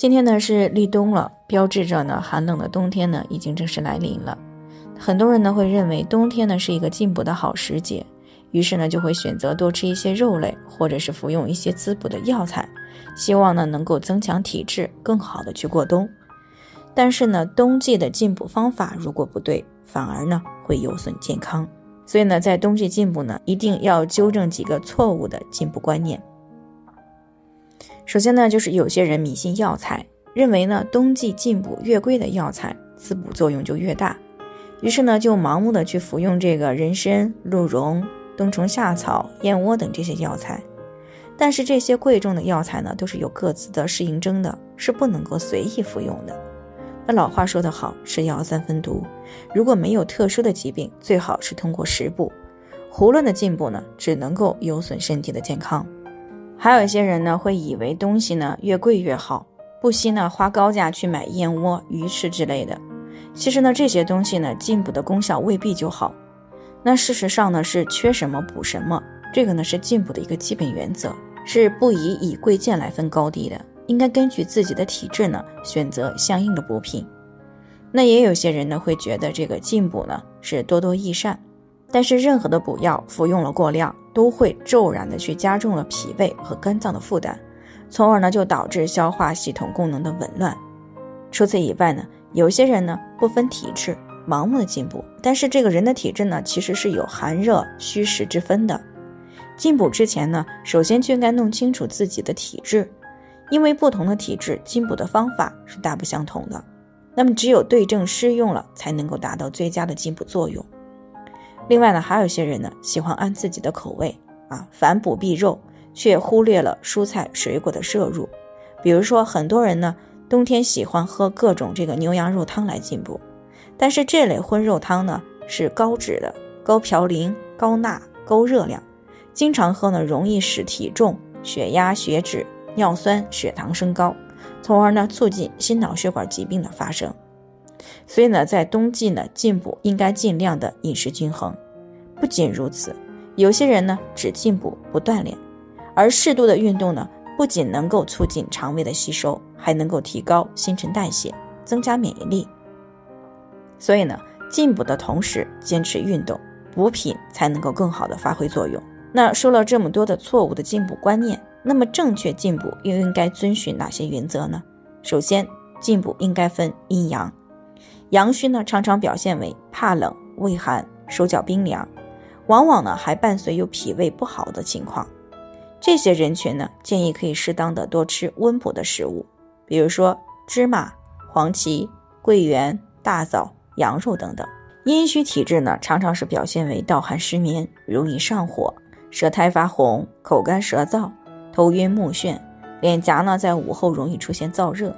今天呢是立冬了，标志着呢寒冷的冬天呢已经正式来临了。很多人呢会认为冬天呢是一个进补的好时节，于是呢就会选择多吃一些肉类，或者是服用一些滋补的药材，希望呢能够增强体质，更好的去过冬。但是呢冬季的进补方法如果不对，反而呢会有损健康。所以呢在冬季进补呢一定要纠正几个错误的进补观念。首先呢，就是有些人迷信药材，认为呢冬季进补越贵的药材滋补作用就越大，于是呢就盲目的去服用这个人参、鹿茸、冬虫夏草、燕窝等这些药材。但是这些贵重的药材呢，都是有各自的适应症的，是不能够随意服用的。那老话说得好，是药三分毒。如果没有特殊的疾病，最好是通过食补。胡乱的进补呢，只能够有损身体的健康。还有一些人呢，会以为东西呢越贵越好，不惜呢花高价去买燕窝、鱼翅之类的。其实呢，这些东西呢进补的功效未必就好。那事实上呢是缺什么补什么，这个呢是进补的一个基本原则，是不宜以贵贱来分高低的。应该根据自己的体质呢选择相应的补品。那也有些人呢会觉得这个进补呢是多多益善。但是任何的补药服用了过量，都会骤然的去加重了脾胃和肝脏的负担，从而呢就导致消化系统功能的紊乱。除此以外呢，有些人呢不分体质，盲目的进补，但是这个人的体质呢其实是有寒热虚实之分的。进补之前呢，首先就应该弄清楚自己的体质，因为不同的体质进补的方法是大不相同的。那么只有对症施用了，才能够达到最佳的进补作用。另外呢，还有些人呢喜欢按自己的口味啊，反补必肉，却忽略了蔬菜水果的摄入。比如说，很多人呢冬天喜欢喝各种这个牛羊肉汤来进补，但是这类荤肉汤呢是高脂的、高嘌呤、高钠、高热量，经常喝呢容易使体重、血压、血脂、尿酸、血糖升高，从而呢促进心脑血管疾病的发生。所以呢，在冬季呢，进补应该尽量的饮食均衡。不仅如此，有些人呢只进补不锻炼，而适度的运动呢，不仅能够促进肠胃的吸收，还能够提高新陈代谢，增加免疫力。所以呢，进补的同时坚持运动，补品才能够更好的发挥作用。那说了这么多的错误的进补观念，那么正确进补又应该遵循哪些原则呢？首先，进补应该分阴阳。阳虚呢，常常表现为怕冷、畏寒、手脚冰凉，往往呢还伴随有脾胃不好的情况。这些人群呢，建议可以适当的多吃温补的食物，比如说芝麻、黄芪、桂圆、大枣、羊肉等等。阴虚体质呢，常常是表现为盗汗失眠、容易上火、舌苔发红、口干舌燥、头晕目眩，脸颊呢在午后容易出现燥热。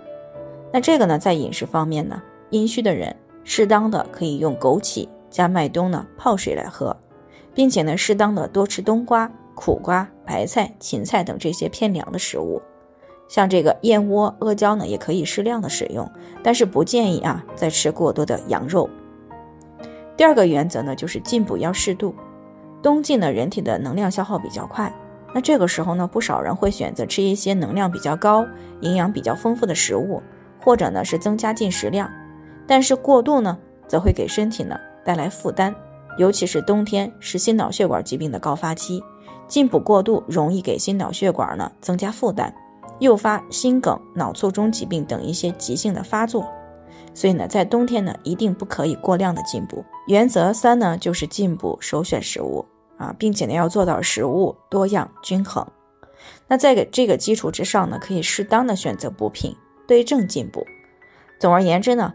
那这个呢，在饮食方面呢？阴虚的人，适当的可以用枸杞加麦冬呢泡水来喝，并且呢，适当的多吃冬瓜、苦瓜、白菜、芹菜等这些偏凉的食物。像这个燕窝、阿胶呢，也可以适量的使用，但是不建议啊再吃过多的羊肉。第二个原则呢，就是进补要适度。冬季呢，人体的能量消耗比较快，那这个时候呢，不少人会选择吃一些能量比较高、营养比较丰富的食物，或者呢是增加进食量。但是过度呢，则会给身体呢带来负担，尤其是冬天是心脑血管疾病的高发期，进补过度容易给心脑血管呢增加负担，诱发心梗、脑卒中疾病等一些急性的发作。所以呢，在冬天呢，一定不可以过量的进补。原则三呢，就是进补首选食物啊，并且呢要做到食物多样均衡。那在给这个基础之上呢，可以适当的选择补品，对症进补。总而言之呢。